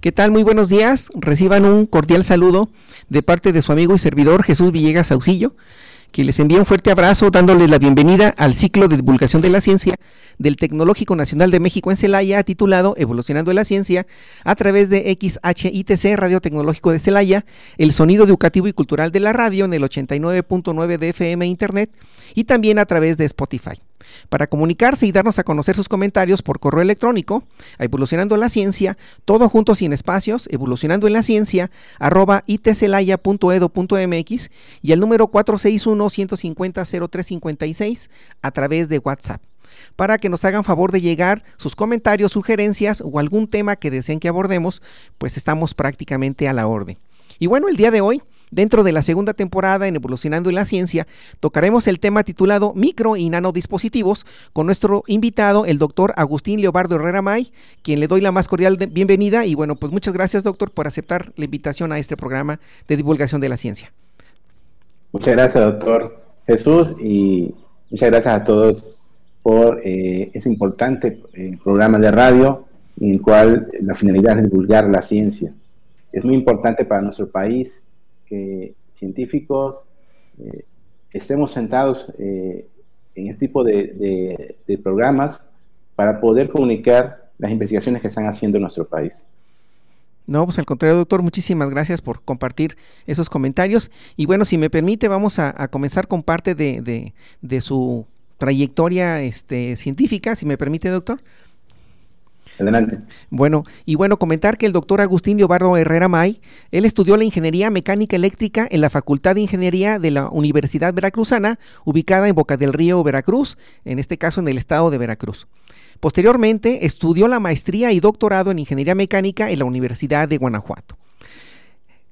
¿Qué tal? Muy buenos días. Reciban un cordial saludo de parte de su amigo y servidor Jesús Villegas Saucillo, que les envía un fuerte abrazo dándoles la bienvenida al ciclo de divulgación de la ciencia del Tecnológico Nacional de México en Celaya, titulado Evolucionando la Ciencia, a través de XHITC Radio Tecnológico de Celaya, el sonido educativo y cultural de la radio en el 89.9 de FM Internet y también a través de Spotify. Para comunicarse y darnos a conocer sus comentarios por correo electrónico, a Evolucionando la Ciencia, todo junto sin espacios, evolucionando en la ciencia, arroba itcelaya.edo.mx y el número 461-150-0356 a través de WhatsApp para que nos hagan favor de llegar sus comentarios, sugerencias o algún tema que deseen que abordemos, pues estamos prácticamente a la orden. Y bueno, el día de hoy Dentro de la segunda temporada en Evolucionando en la Ciencia, tocaremos el tema titulado Micro y Nanodispositivos con nuestro invitado, el doctor Agustín Leobardo Herrera May, quien le doy la más cordial bienvenida. Y bueno, pues muchas gracias, doctor, por aceptar la invitación a este programa de divulgación de la ciencia. Muchas gracias, doctor Jesús, y muchas gracias a todos por eh, ese importante eh, programa de radio en el cual la finalidad es divulgar la ciencia. Es muy importante para nuestro país que científicos eh, estemos sentados eh, en este tipo de, programas para poder comunicar las investigaciones que están haciendo en nuestro país. No, pues al contrario, doctor, muchísimas gracias por compartir esos comentarios. Y bueno, si me permite, vamos a, comenzar con parte de, de, su trayectoria este, científica, si me permite, doctor. Adelante. Bueno, y bueno, comentar que el doctor Agustín Leobardo Herrera May, él estudió la ingeniería mecánica eléctrica en la Facultad de Ingeniería de la Universidad Veracruzana, ubicada en Boca del Río, Veracruz, en este caso en el estado de Veracruz. Posteriormente, estudió la maestría y doctorado en ingeniería mecánica en la Universidad de Guanajuato.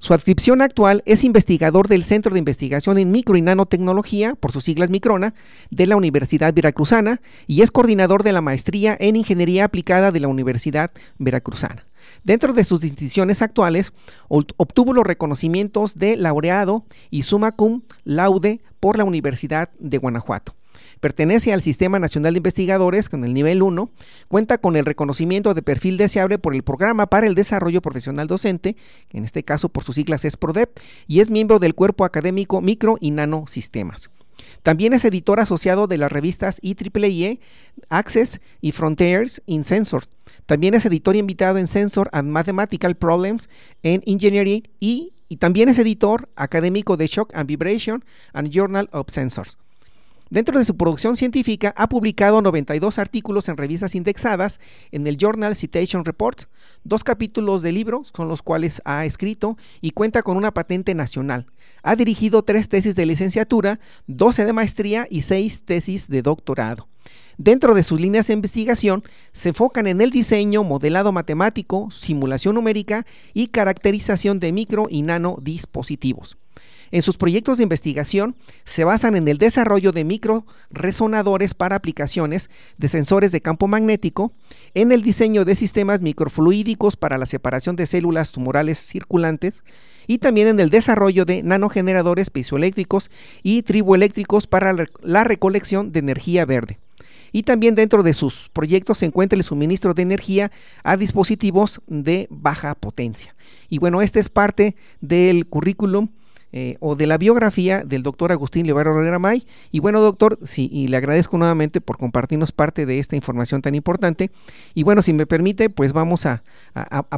Su adscripción actual es investigador del Centro de Investigación en Micro y Nanotecnología, por sus siglas Microna, de la Universidad Veracruzana y es coordinador de la maestría en Ingeniería Aplicada de la Universidad Veracruzana. Dentro de sus distinciones actuales, obtuvo los reconocimientos de laureado y summa cum laude por la Universidad de Guanajuato. Pertenece al Sistema Nacional de Investigadores con el nivel 1, cuenta con el reconocimiento de perfil deseable por el Programa para el Desarrollo Profesional Docente, en este caso por sus siglas es PRODEP, y es miembro del cuerpo académico Micro y Nano Sistemas. También es editor asociado de las revistas IEEE, Access y Frontiers in Sensors. También es editor invitado en Sensor and Mathematical Problems en Engineering y también es editor académico de Shock and Vibration and Journal of Sensors. Dentro de su producción científica ha publicado 92 artículos en revistas indexadas en el Journal Citation Report, dos capítulos de libros con los cuales ha escrito y cuenta con una patente nacional. Ha dirigido tres tesis de licenciatura, 12 de maestría y seis tesis de doctorado. Dentro de sus líneas de investigación se enfocan en el diseño, modelado matemático, simulación numérica y caracterización de micro y nano dispositivos. En sus proyectos de investigación se basan en el desarrollo de microresonadores para aplicaciones de sensores de campo magnético, en el diseño de sistemas microfluídicos para la separación de células tumorales circulantes y también en el desarrollo de nanogeneradores piezoeléctricos y triboeléctricos para la recolección de energía verde. Y también dentro de sus proyectos se encuentra el suministro de energía a dispositivos de baja potencia. Y bueno, este es parte del currículum eh, o de la biografía del doctor Agustín Levarro Herrera May. Y bueno, doctor, sí, y le agradezco nuevamente por compartirnos parte de esta información tan importante. Y bueno, si me permite, pues vamos a,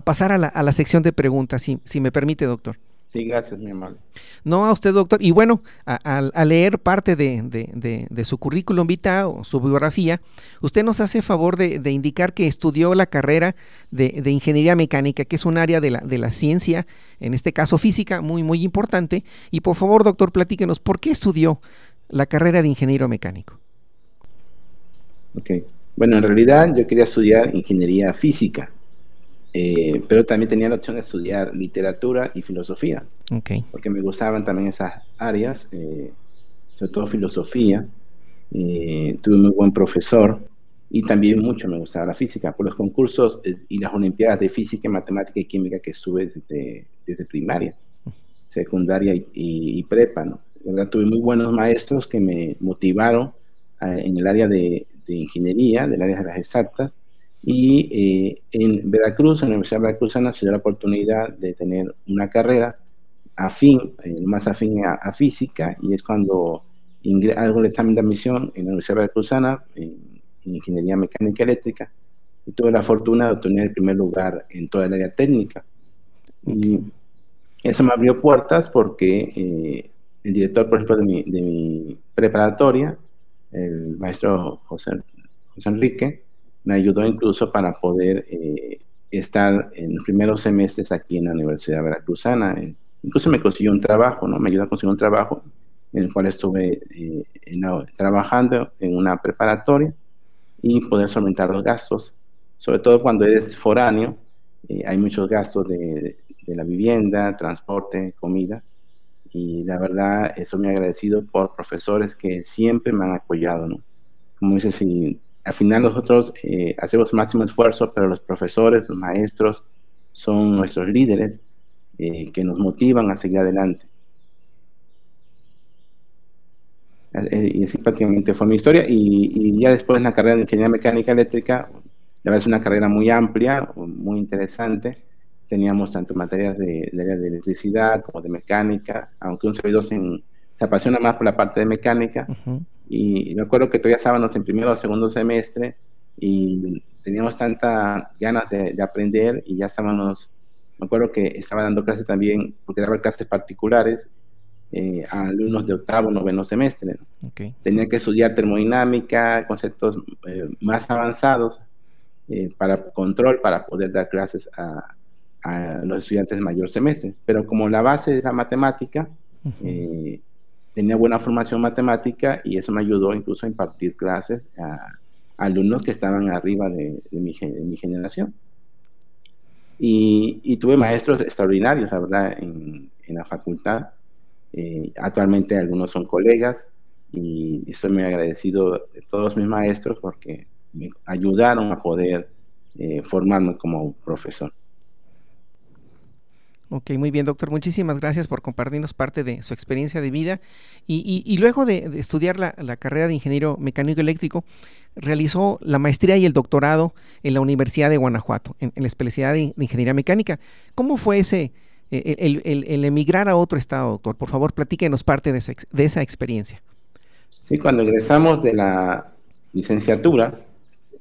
pasar a la, a la, sección de preguntas, si, si me permite, doctor. Sí, gracias, mi amable. No, a usted, doctor. Y bueno, al leer parte de, su currículum vitae o su biografía, usted nos hace favor de, indicar que estudió la carrera de, ingeniería mecánica, que es un área de la, de la ciencia, en este caso física, muy, muy importante. Y por favor, doctor, platíquenos, ¿por qué estudió la carrera de ingeniero mecánico? Ok. Bueno, en realidad yo quería estudiar ingeniería física eh, pero también tenía la opción de estudiar literatura y filosofía, okay. porque me gustaban también esas áreas, eh, sobre todo filosofía. Eh, tuve un muy buen profesor y también mucho me gustaba la física, por los concursos y las olimpiadas de física, matemática y química que estuve desde, desde primaria, secundaria y, prepa. ¿no? verdad, tuve muy buenos maestros que me motivaron en el área de, de ingeniería, del área de las exactas, y eh, en Veracruz, en la Universidad Veracruzana, se dio la oportunidad de tener una carrera afín, eh, más afín a, física, y es cuando hago el examen de admisión en la Universidad Veracruzana, en, Ingeniería Mecánica Eléctrica, y tuve la fortuna de obtener el primer lugar en toda el área técnica. Y eso me abrió puertas porque eh, el director, por ejemplo, de mi, de mi preparatoria, el maestro José, José Enrique, me ayudó incluso para poder eh, estar en los primeros semestres aquí en la Universidad Veracruzana. Eh, incluso me consiguió un trabajo, ¿no? Me ayudó a conseguir un trabajo en el cual estuve eh, trabajando en una preparatoria y poder solventar los gastos. Sobre todo cuando eres foráneo, hay muchos gastos de, de, la vivienda, transporte, comida. Y la verdad, eso me ha agradecido por profesores que siempre me han apoyado, ¿no? Como dices, si al final nosotros eh, hacemos máximo esfuerzo, pero los profesores, los maestros, son nuestros líderes eh, que nos motivan a seguir adelante. Eh, y así prácticamente fue mi historia. Y, ya después en la carrera de Ingeniería Mecánica Eléctrica, la verdad es una carrera muy amplia, muy interesante. Teníamos tanto materias de, de, de electricidad como de mecánica, aunque un servidor se, se apasiona más por la parte de mecánica. Y me acuerdo que todavía estábamos en primero o segundo semestre y teníamos tanta ganas de, aprender y ya estábamos, me acuerdo que estaba dando clases también, porque daba clases particulares eh, a alumnos de octavo, noveno semestre. Tenía que estudiar termodinámica, conceptos eh, más avanzados eh, para control, para poder dar clases a, los estudiantes de mayor semestre. Pero como la base es la matemática, tenía buena formación matemática y eso me ayudó incluso a impartir clases a, alumnos que estaban arriba de, mi, generación. Y, tuve maestros extraordinarios, la verdad, en, la facultad. Eh, actualmente algunos son colegas y estoy muy agradecido de todos mis maestros porque me ayudaron a poder eh, formarme como profesor. Ok, muy bien, doctor. Muchísimas gracias por compartirnos parte de su experiencia de vida. Y, luego de, estudiar la, carrera de ingeniero mecánico eléctrico, realizó la maestría y el doctorado en la Universidad de Guanajuato, en, la especialidad de, ingeniería mecánica. ¿Cómo fue ese, e, el, emigrar a otro estado, doctor? Por favor, platíquenos parte de esa, de esa experiencia. Sí, cuando egresamos de la licenciatura,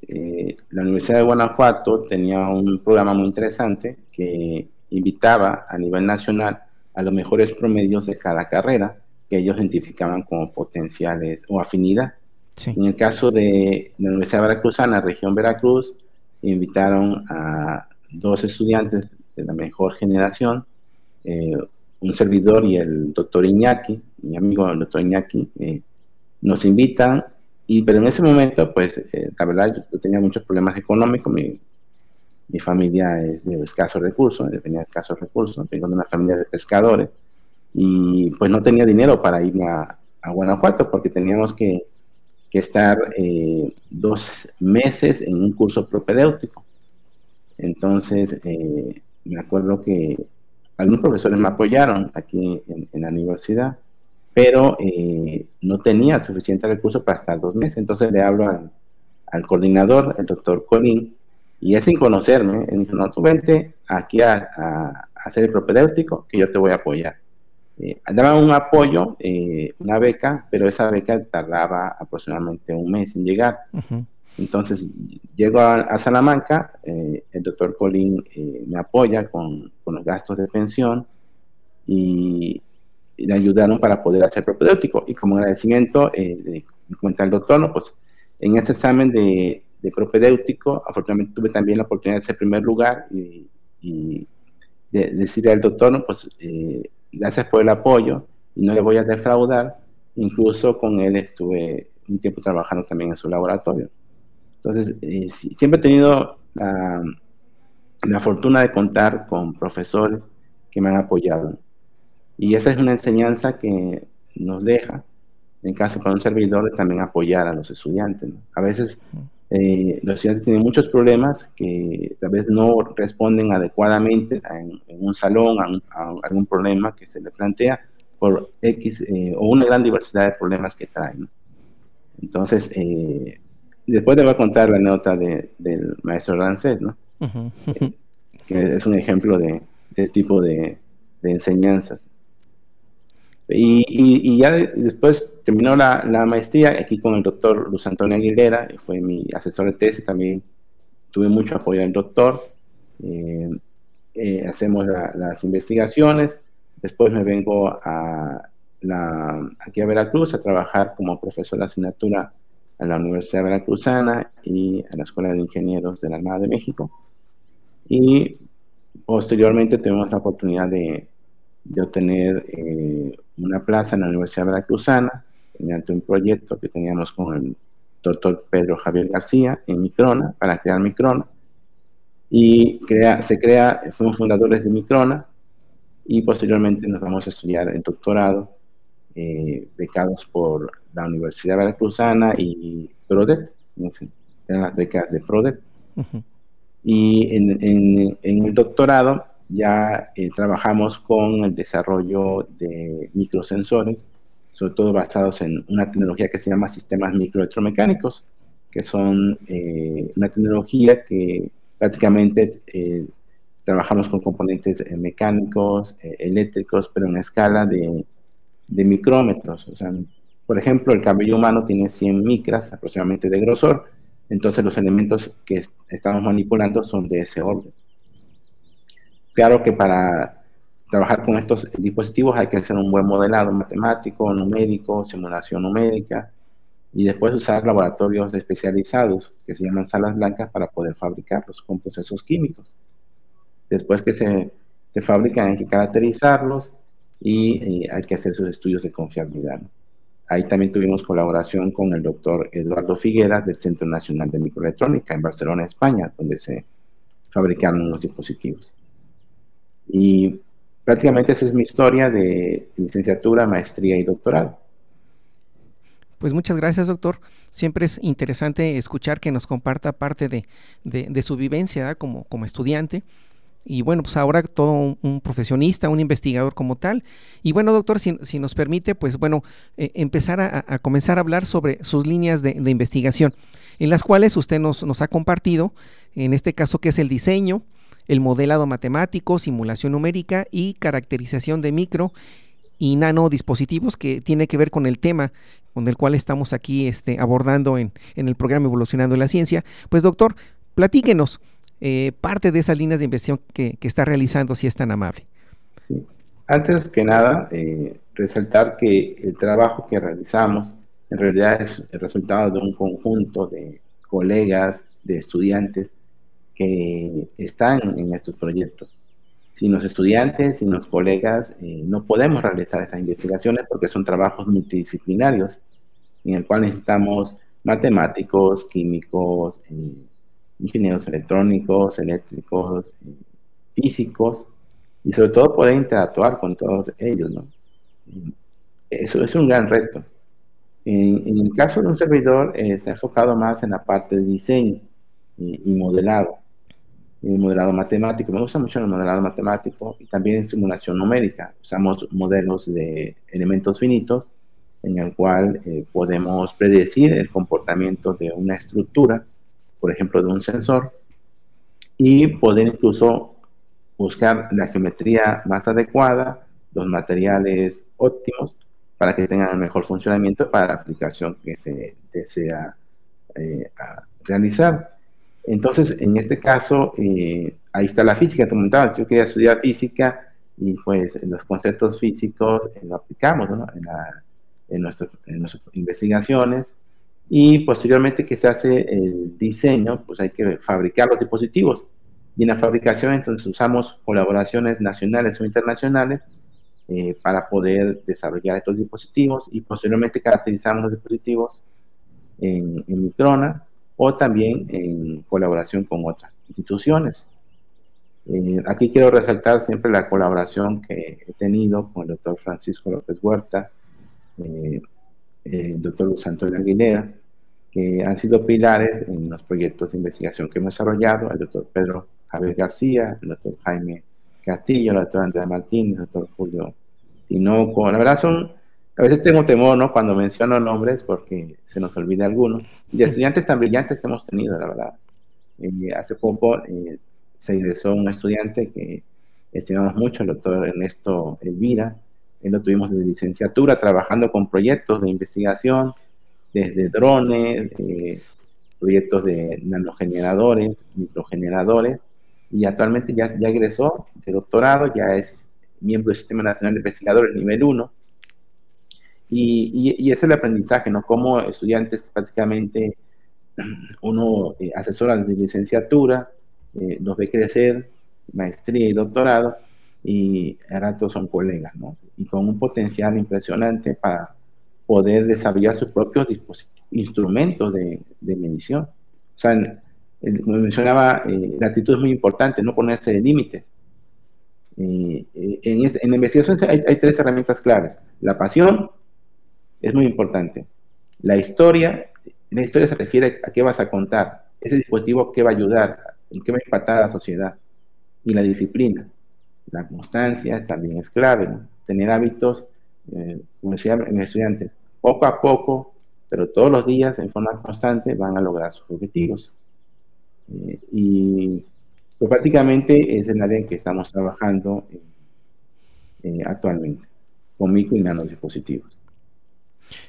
eh, la Universidad de Guanajuato tenía un programa muy interesante que invitaba a nivel nacional a los mejores promedios de cada carrera que ellos identificaban como potenciales o afinidad. En el caso de la Universidad Veracruzana, región Veracruz, invitaron a dos estudiantes de la mejor generación, eh, un servidor y el doctor Iñaki, mi amigo el doctor Iñaki, eh, nos invitan, y, pero en ese momento, pues, eh, la verdad, yo tenía muchos problemas económicos, mi, mi familia es de escasos recursos, tenía escasos recursos, vengo de una familia de pescadores y pues no tenía dinero para irme a, Guanajuato porque teníamos que, estar eh, dos meses en un curso propedéutico. Entonces, eh, me acuerdo que algunos profesores me apoyaron aquí en, la universidad, pero eh, no tenía suficiente recursos para estar dos meses. Entonces le hablo al, al coordinador, el doctor Colín, y es sin conocerme, él dijo, no, tú vente aquí a, hacer el propedéutico, que yo te voy a apoyar. Eh, daban un apoyo, eh, una beca, pero esa beca tardaba aproximadamente un mes en llegar. Entonces, llego a, Salamanca, eh, el doctor Colín eh, me apoya con, con, los gastos de pensión y, le ayudaron para poder hacer propedéutico. Y como agradecimiento, me cuenta el doctor, no, pues en ese examen de, de propedéutico. Afortunadamente tuve también la oportunidad de ser primer lugar y, de, decirle al doctor, no, pues eh, gracias por el apoyo y no le voy a defraudar. Incluso con él estuve un tiempo trabajando también en su laboratorio. Entonces, eh, siempre he tenido la, la fortuna de contar con profesores que me han apoyado. Y esa es una enseñanza que nos deja, en caso para un servidor, también apoyar a los estudiantes. A veces eh, los estudiantes tienen muchos problemas que tal vez no responden adecuadamente en, un salón a, algún problema que se le plantea por X eh, o una gran diversidad de problemas que traen. Entonces, eh, después te voy a contar la nota del maestro Rancet, ¿no? que es un ejemplo de, este tipo de, enseñanzas. Y, ya después terminó la, maestría aquí con el doctor Luz Antonio Aguilera, que fue mi asesor de tesis, también tuve mucho apoyo del doctor. Eh, eh, hacemos las investigaciones, después me vengo a la, aquí a Veracruz a trabajar como profesor de asignatura a la Universidad Veracruzana y a la Escuela de Ingenieros de la Armada de México. Y posteriormente tuvimos la oportunidad de, de obtener eh, una plaza en la Universidad Veracruzana mediante un proyecto que teníamos con el doctor Pedro Javier García en Microna, para crear Microna. Y crea, se crea, fuimos fundadores de Microna y posteriormente nos vamos a estudiar el doctorado, eh, becados por la Universidad Veracruzana y PRODET, eran las becas de PRODET. Y en, en, en, el doctorado ya eh, trabajamos con el desarrollo de microsensores, sobre todo basados en una tecnología que se llama sistemas microelectromecánicos, que son eh, una tecnología que prácticamente eh, trabajamos con componentes mecánicos, eléctricos, pero en escala de, de, micrómetros. O sea, por ejemplo, el cabello humano tiene 100 micras aproximadamente de grosor, entonces los elementos que estamos manipulando son de ese orden. Claro que para trabajar con estos dispositivos hay que hacer un buen modelado matemático, numérico, simulación numérica y después usar laboratorios especializados que se llaman salas blancas para poder fabricarlos con procesos químicos. Después que se, se fabrican hay que caracterizarlos y, hay que hacer sus estudios de confiabilidad. Ahí también tuvimos colaboración con el doctor Eduardo Figueras del Centro Nacional de Microelectrónica en Barcelona, España, donde se fabricaron los dispositivos. Y prácticamente esa es mi historia de licenciatura, maestría y doctorado. Pues muchas gracias, doctor. Siempre es interesante escuchar que nos comparta parte de, su vivencia como, como estudiante y bueno, pues ahora todo un, profesionista, un investigador como tal. Y bueno, doctor, si, nos permite, pues bueno, eh, empezar a, comenzar a hablar sobre sus líneas de, investigación, en las cuales usted nos, ha compartido, en este caso que es el diseño, el modelado matemático, simulación numérica y caracterización de micro y nano dispositivos que tiene que ver con el tema con el cual estamos aquí este, abordando en, en el programa Evolucionando la Ciencia. Pues doctor, platíquenos eh, parte de esas líneas de investigación que, está realizando, si es tan amable. Sí. Antes que nada, eh, resaltar que el trabajo que realizamos en realidad es el resultado de un conjunto de colegas, de estudiantes que están en estos proyectos. Sin los estudiantes, sin los colegas, eh, no podemos realizar estas investigaciones porque son trabajos multidisciplinarios en el cual necesitamos matemáticos, químicos, ingenieros electrónicos, eléctricos, físicos, y sobre todo poder interactuar con todos ellos, ¿no? Eso es un gran reto. En, el caso de un servidor, eh, se ha enfocado más en la parte de diseño y, modelado, y modelado matemático. Me gusta mucho el modelado matemático y también simulación numérica. Usamos modelos de elementos finitos en el cual eh, podemos predecir el comportamiento de una estructura por ejemplo, de un sensor, y poder incluso buscar la geometría más adecuada, los materiales óptimos, para que tengan el mejor funcionamiento para la aplicación que se desea eh, realizar. Entonces, en este caso, eh, ahí está la física, te comentaba, yo quería estudiar física y pues los conceptos físicos eh, lo aplicamos ¿no? en, en, en nuestras investigaciones y posteriormente que se hace el diseño, pues hay que fabricar los dispositivos. Y en la fabricación entonces usamos colaboraciones nacionales o internacionales eh, para poder desarrollar estos dispositivos y posteriormente caracterizamos los dispositivos en, Microna o también en colaboración con otras instituciones. Eh, aquí quiero resaltar siempre la colaboración que he tenido con el doctor Francisco López Huerta, eh, el doctor Luis Antonio Aguilera, que han sido pilares en los proyectos de investigación que hemos desarrollado, el doctor Pedro Javier García, el doctor Jaime Castillo, el doctor Andrea Martínez, el doctor Julio Tinoco. La verdad son, a veces tengo temor, ¿no? Cuando menciono nombres porque se nos olvida algunos. Y estudiantes tan brillantes que hemos tenido, la verdad. Eh, hace poco eh, se ingresó un estudiante que estimamos mucho, el doctor Ernesto Elvira. Él lo tuvimos de licenciatura trabajando con proyectos de investigación, desde drones, eh, proyectos de nanogeneradores, microgeneradores, y actualmente ya, ya egresó de doctorado, ya es miembro del Sistema Nacional de Investigadores nivel 1. Y, y, es el aprendizaje, ¿no? Como estudiantes prácticamente uno eh, asesora de licenciatura, eh, los ve crecer, maestría y doctorado, y ahora todos son colegas, ¿no? Y con un potencial impresionante para poder desarrollar sus propios instrumentos de, de, medición. O sea, como mencionaba, eh, la actitud es muy importante, no ponerse de límites. Eh, eh, en, en, la investigación hay, hay, tres herramientas claves. La pasión es muy importante. La historia, la historia se refiere a qué vas a contar, ese dispositivo qué va a ayudar, en qué va a impactar a la sociedad. Y la disciplina, la constancia también es clave. ¿no? Tener hábitos, como decía mi estudiantes, poco a poco, pero todos los días en forma constante van a lograr sus objetivos. Eh, y pues prácticamente es el área en que estamos trabajando eh, eh, actualmente, con micro y dispositivos.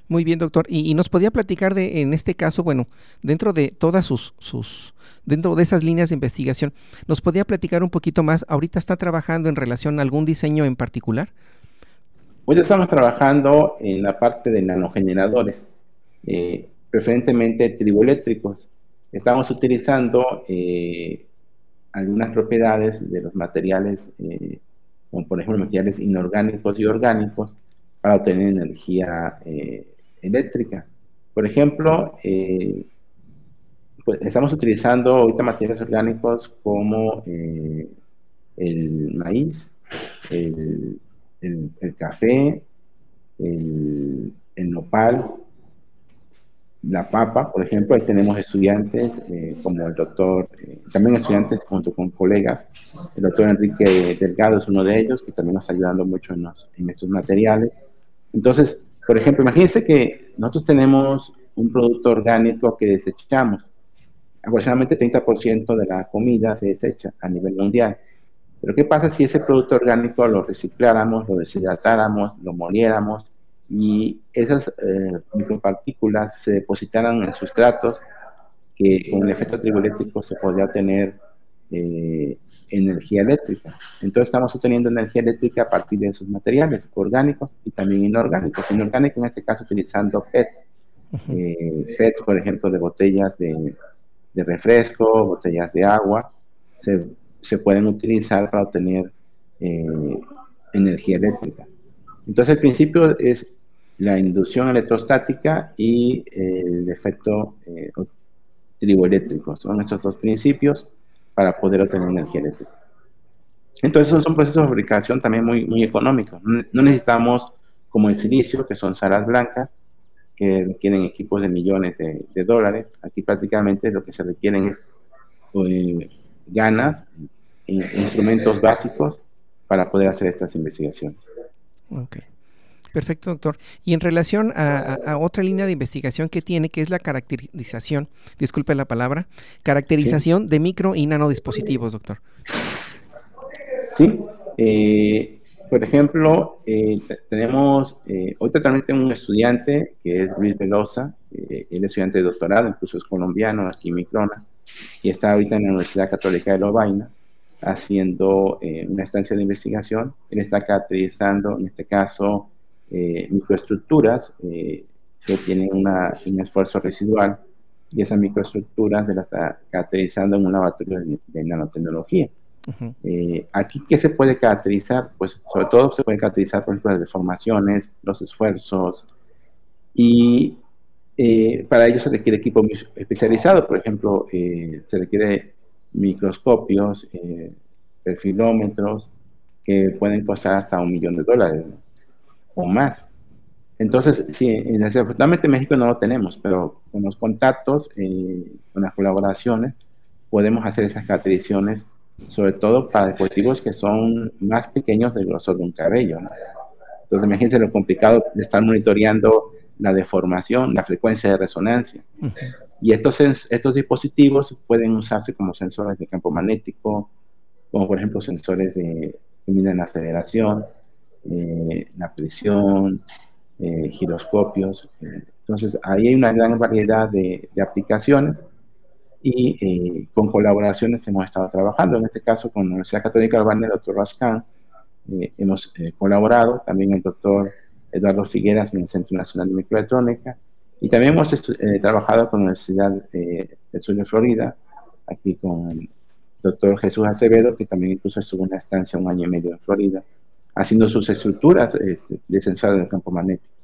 Muy bien, doctor. Y, nos podía platicar de, en este caso, bueno, dentro de todas sus, sus, dentro de esas líneas de investigación, ¿nos podía platicar un poquito más? ¿Ahorita está trabajando en relación a algún diseño en particular? Hoy estamos trabajando en la parte de nanogeneradores, eh, preferentemente triboeléctricos. Estamos utilizando eh, algunas propiedades de los materiales, eh, como por ejemplo materiales inorgánicos y orgánicos, para obtener energía eléctrica. Por ejemplo, pues estamos utilizando ahorita materiales orgánicos como el maíz, el café, el, nopal, la papa, por ejemplo, ahí tenemos estudiantes eh, como el doctor, eh, también estudiantes junto con colegas, el doctor Enrique Delgado es uno de ellos, que también nos está ayudando mucho en estos materiales. Entonces, por ejemplo, imagínense que nosotros tenemos un producto orgánico que desechamos, aproximadamente 30% de la comida se desecha a nivel mundial. Pero ¿qué pasa si ese producto orgánico lo recicláramos, lo deshidratáramos, lo moliéramos y esas eh, micropartículas se depositaran en sustratos que con el efecto triboeléctrico se podría obtener eh, energía eléctrica. Entonces estamos obteniendo energía eléctrica a partir de esos materiales orgánicos y también inorgánicos. Inorgánicos en este caso utilizando PET. Eh, PET, por ejemplo, de botellas de, de refresco, botellas de agua. Se se pueden utilizar para obtener eh, energía eléctrica. Entonces, el principio es la inducción electrostática y el efecto eh, triboeléctrico. Son esos dos principios para poder obtener energía eléctrica. Entonces, son procesos de fabricación también muy, muy económicos. No necesitamos, como el silicio, que son salas blancas, que requieren equipos de millones de, dólares. Aquí prácticamente lo que se requieren es eh, ganas, instrumentos básicos para poder hacer estas investigaciones. Ok. Perfecto, doctor. Y en relación a, otra línea de investigación que tiene, que es la caracterización, disculpe la palabra, caracterización de micro y nanodispositivos, doctor. Sí. Eh, por ejemplo, eh, tenemos, eh, hoy totalmente un estudiante que es Luis Velosa, eh, él es estudiante de doctorado, incluso es colombiano, aquí en Microna, y está ahorita en la Universidad Católica de Lovaina haciendo eh, una estancia de investigación. Él está caracterizando, en este caso, eh, microestructuras eh, que tienen una, un esfuerzo residual y esas microestructuras se las está caracterizando en un laboratorio de, nanotecnología. aquí, ¿qué se puede caracterizar? Pues sobre todo se puede caracterizar, por ejemplo, las deformaciones, los esfuerzos y eh, para ello se requiere equipo especializado, por ejemplo, eh, se requiere microscopios, perfilómetros, que pueden costar hasta un millón de dólares o más. Entonces, sí, desafortunadamente en México no lo tenemos, pero con los contactos, eh, con las colaboraciones, podemos hacer esas caracterizaciones, sobre todo para dispositivos que son más pequeños del grosor de un cabello. Entonces, imagínense lo complicado de estar monitoreando la deformación, la frecuencia de resonancia. Y estos, estos dispositivos pueden usarse como sensores de campo magnético, como por ejemplo sensores de, que miden la aceleración, eh, la presión, eh, giroscopios. entonces, ahí hay una gran variedad de, aplicaciones y eh, con colaboraciones hemos estado trabajando. En este caso, con la Universidad Católica de Urbana, el doctor Rascán, eh, hemos colaborado, también el doctor Eduardo Figueras en el Centro Nacional de Microelectrónica, y también hemos trabajado con la Universidad del Sur de Florida, aquí con el doctor Jesús Acevedo, que también incluso estuvo en una estancia un año y medio en Florida, haciendo sus estructuras este, de sensores del campo magnético.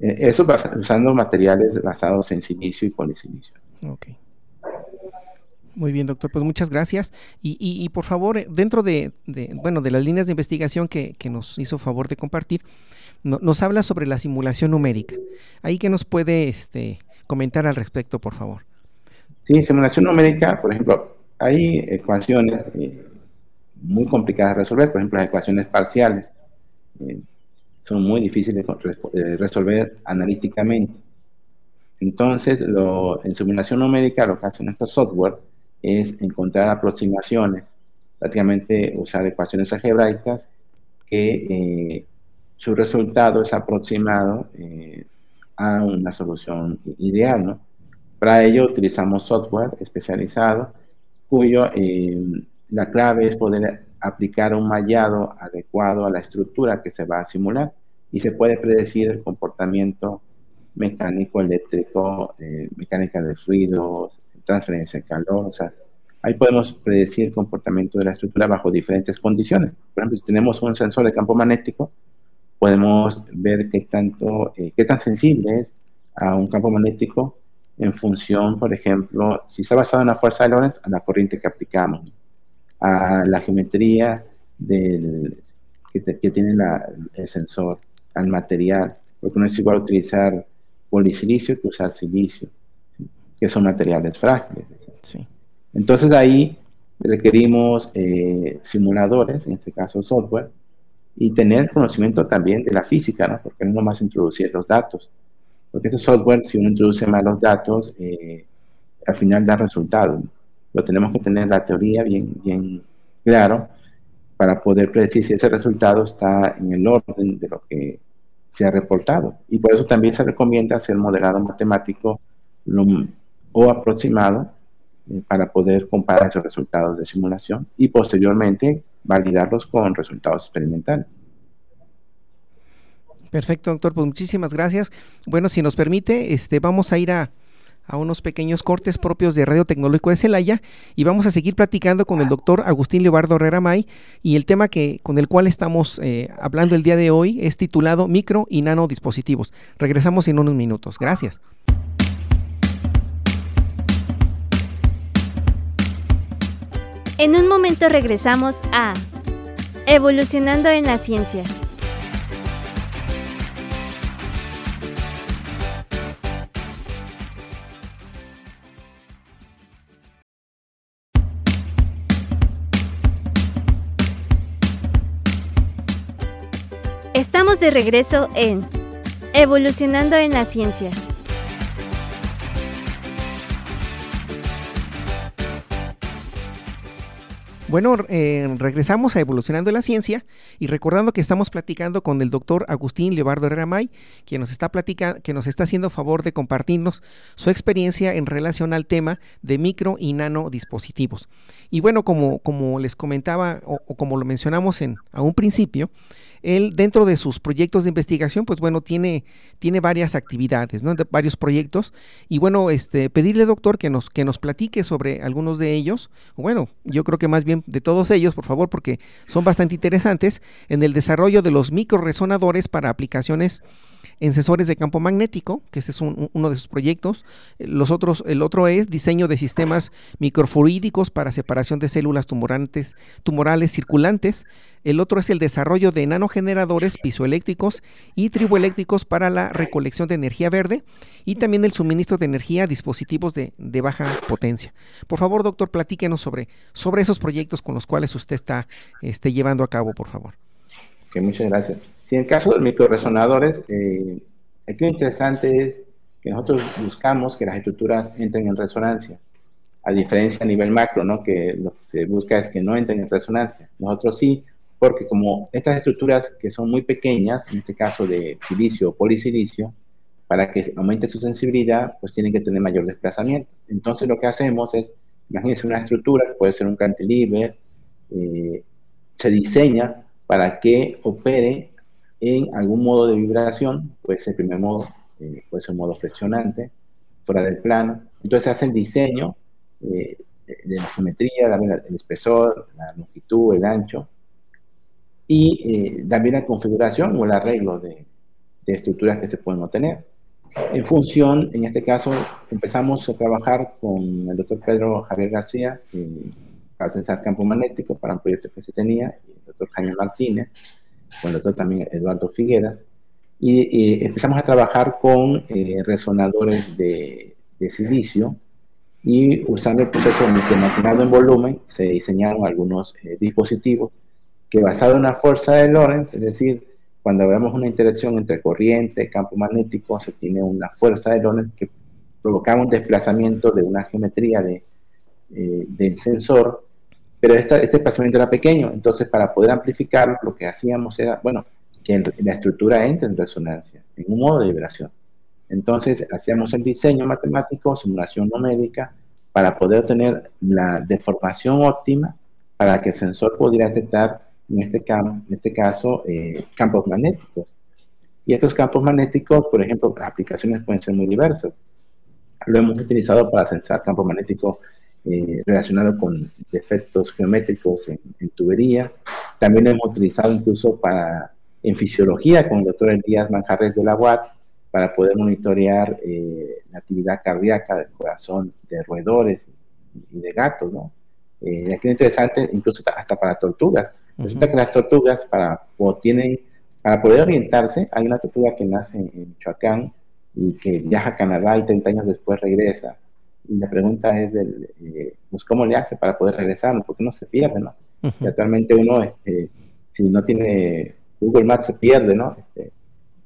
Eh, eso usando materiales basados en silicio y polisilicio. Ok. Muy bien, doctor, pues muchas gracias. Y, por favor, eh, dentro de, bueno, de las líneas de investigación que, nos hizo favor de compartir, nos habla sobre la simulación numérica. Ahí que nos puede este, comentar al respecto, por favor. Sí, simulación numérica, por ejemplo, hay ecuaciones eh, muy complicadas de resolver, por ejemplo, las ecuaciones parciales. Eh, son muy difíciles de resolver analíticamente. Entonces, en simulación numérica, lo que hacen estos software es encontrar aproximaciones, prácticamente usar ecuaciones algebraicas que eh, su resultado es aproximado eh, a una solución ideal. ¿no? Para ello utilizamos software especializado cuyo la clave es poder aplicar un mallado adecuado a la estructura que se va a simular y se puede predecir el comportamiento mecánico, eléctrico, eh, mecánica de fluidos, transferencia de calor, o sea, ahí podemos predecir el comportamiento de la estructura bajo diferentes condiciones. Por ejemplo, si tenemos un sensor de campo magnético, podemos ver qué, tanto, eh, qué tan sensible es a un campo magnético en función, por ejemplo, si está basado en la fuerza de Lorentz, a la corriente que aplicamos a la geometría del, que, tiene el sensor, al material, porque no es igual utilizar polisilicio que usar silicio, que son materiales frágiles. Entonces ahí requerimos eh, simuladores, en este caso software, y tener conocimiento también de la física, ¿no? porque no nomás introducir los datos, porque este software, si uno introduce más los datos, eh, al final da resultados lo tenemos que tener la teoría bien, bien claro para poder predecir si ese resultado está en el orden de lo que se ha reportado. Y por eso también se recomienda hacer modelado matemático o aproximado eh, para poder comparar esos resultados de simulación y posteriormente validarlos con resultados experimentales. Perfecto, doctor. Pues muchísimas gracias. Bueno, si nos permite, este, vamos a ir a, a unos pequeños cortes propios de Radio Tecnológico de Celaya y vamos a seguir platicando con el doctor Agustín Leobardo Herrera May y el tema que, con el cual estamos eh, hablando el día de hoy es titulado Micro y Nano Dispositivos. Regresamos en unos minutos. Gracias. En un momento regresamos a Evolucionando en la Ciencia. Estamos de regreso en Evolucionando en la Ciencia. Bueno, eh, regresamos a Evolucionando en la Ciencia y recordando que estamos platicando con el doctor Agustín Leobardo Herrera May, nos está platicando, que nos está haciendo favor de compartirnos su experiencia en relación al tema de micro y nano dispositivos. Y bueno, como, como les comentaba o, o como lo mencionamos en, a un principio, él dentro de sus proyectos de investigación, pues bueno, tiene, tiene varias actividades, ¿no? varios proyectos. Y bueno, este, pedirle, doctor, que nos, que nos platique sobre algunos de ellos. Bueno, yo creo que más bien de todos ellos, por favor, porque son bastante interesantes en el desarrollo de los microresonadores para aplicaciones en sensores de campo magnético, que ese es uno de sus proyectos. Los otros, el otro es diseño de sistemas microfluídicos para separación de células tumorantes, tumorales circulantes. El otro es el desarrollo de nanogeneradores pisoeléctricos y triboeléctricos para la recolección de energía verde y también el suministro de energía a dispositivos de, baja potencia. Por favor, doctor, platíquenos sobre, sobre esos proyectos con los cuales usted está este, llevando a cabo, por favor. Muchas gracias. Si en el caso de los microresonadores, eh, aquí lo interesante es que nosotros buscamos que las estructuras entren en resonancia, a diferencia a nivel macro, ¿no? que lo que se busca es que no entren en resonancia. Nosotros sí, porque como estas estructuras que son muy pequeñas, en este caso de silicio o polisilicio, para que aumente su sensibilidad, pues tienen que tener mayor desplazamiento. Entonces lo que hacemos es, imagínense una estructura, puede ser un cantilever, eh, se diseña para que opere en algún modo de vibración, puede ser el primer modo, eh, puede ser un modo flexionante, fuera del plano. Entonces se hace el diseño eh, de la geometría, el espesor, la longitud, el ancho, y eh, también la configuración o el arreglo de, de, estructuras que se pueden obtener. En función, en este caso, empezamos a trabajar con el doctor Pedro Javier García, para censar campo magnético para un proyecto que se tenía, y el doctor Jaime Martínez, con el doctor también Eduardo Figueras, y, empezamos a trabajar con eh, resonadores de, de, silicio y usando el proceso de en volumen se diseñaron algunos eh, dispositivos que basado en una fuerza de Lorentz, es decir, cuando vemos una interacción entre corriente, campo magnético, se tiene una fuerza de Lorentz que provocaba un desplazamiento de una geometría de, eh, del sensor pero este desplazamiento era pequeño, entonces para poder amplificarlo lo que hacíamos era, bueno, que la estructura entre en resonancia, en un modo de vibración. Entonces hacíamos el diseño matemático, simulación numérica, para poder tener la deformación óptima para que el sensor pudiera detectar, en este, en este caso, eh, campos magnéticos. Y estos campos magnéticos, por ejemplo, las aplicaciones pueden ser muy diversas. Lo hemos utilizado para sensar campos magnéticos eh, relacionado con defectos geométricos en, tubería. También lo hemos utilizado incluso para, en fisiología con el doctor Elías Manjarres de la UAT para poder monitorear eh, la actividad cardíaca del corazón de roedores y de gatos, ¿no? Eh, aquí es interesante, incluso hasta para tortugas. Resulta que las tortugas, para, tienen, para poder orientarse, hay una tortuga que nace en Michoacán y que viaja a Canadá y 30 años después regresa la pregunta es, del, eh, pues, ¿cómo le hace para poder regresar? Porque no se pierde, ¿no? y actualmente uno, este, si no tiene Google Maps, se pierde, ¿no? Este,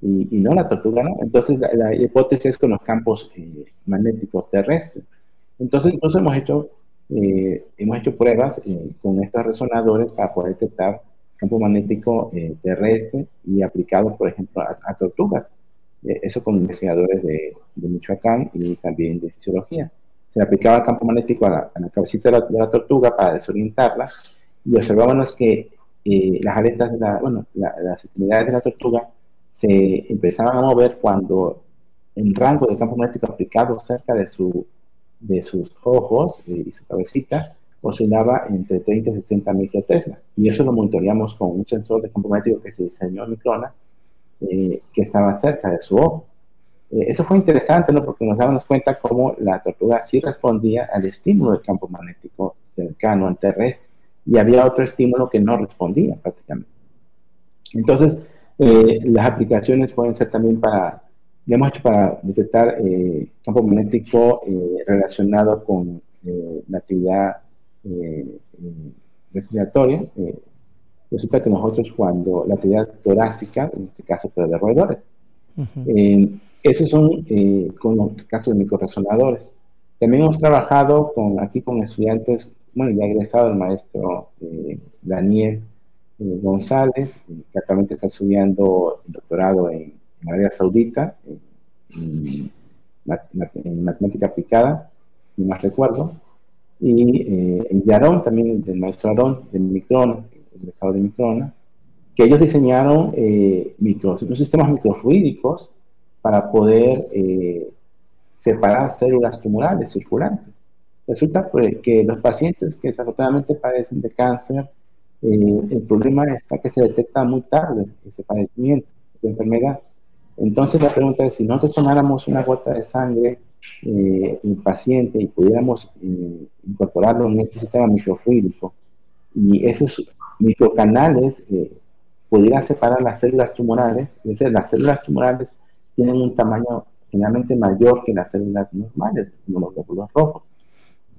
y, no la tortuga, ¿no? Entonces, la, hipótesis es con los campos eh, magnéticos terrestres. Entonces, incluso hemos hecho, eh, hemos hecho pruebas con estos resonadores para poder detectar campo magnético terrestre y aplicado, por ejemplo, a, tortugas. eso con investigadores de, de Michoacán y también de fisiología se le aplicaba el campo magnético a la, cabecita de la, tortuga para desorientarla y observábamos que eh, las aletas de la, bueno, las extremidades de la tortuga se empezaban a mover cuando en rango de campo magnético aplicado cerca de, su, de sus ojos eh, y su cabecita oscilaba entre 30 y 60 microtesla. Y eso lo monitoreamos con un sensor de campo magnético que se diseñó en Microna, eh, que estaba cerca de su ojo. Eh, eso fue interesante, ¿no? Porque nos dábamos cuenta cómo la tortuga sí respondía al estímulo del campo magnético cercano al terrestre y había otro estímulo que no respondía prácticamente. Entonces, eh, las aplicaciones pueden ser también para, lo hemos hecho para detectar eh, campo magnético relacionado con la actividad respiratoria. resulta que nosotros cuando la actividad torácica, en este caso, pero de roedores, esos son eh, con los casos de microresonadores. También hemos trabajado con, aquí con estudiantes, bueno, ya egresado el maestro eh, Daniel eh, González, que actualmente está estudiando el doctorado en, Arabia Saudita, en, matemática aplicada, no más recuerdo, y en Yarón también del maestro Arón, del Microna, el estado de Microna, que ellos diseñaron micro, sistemas microfluídicos para poder eh, separar células tumorales circulantes. Resulta pues, que los pacientes que desafortunadamente padecen de cáncer, eh, el problema está que se detecta muy tarde ese padecimiento, esa enfermedad. Entonces la pregunta es, si nosotros tomáramos una gota de sangre eh, un paciente y pudiéramos eh, incorporarlo en este sistema microfluídico y esos microcanales eh, pudieran separar las células tumorales, es las células tumorales tienen un tamaño generalmente mayor que las células normales, como los glóbulos rojos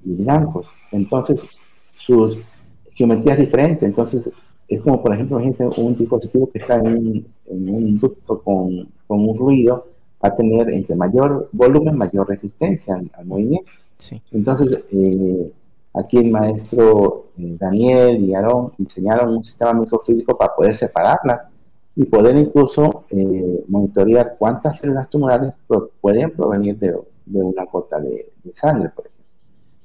y blancos. Entonces, sus geometrías diferentes. Entonces, es como, por ejemplo, un dispositivo que está en un, ducto con, con un ruido va a tener entre mayor volumen, mayor resistencia al, movimiento. Entonces, eh, aquí el maestro eh, Daniel y Aarón diseñaron un sistema microfísico para poder separarlas y poder incluso eh, monitorear cuántas células tumorales pueden provenir de, una gota de, sangre, por ejemplo.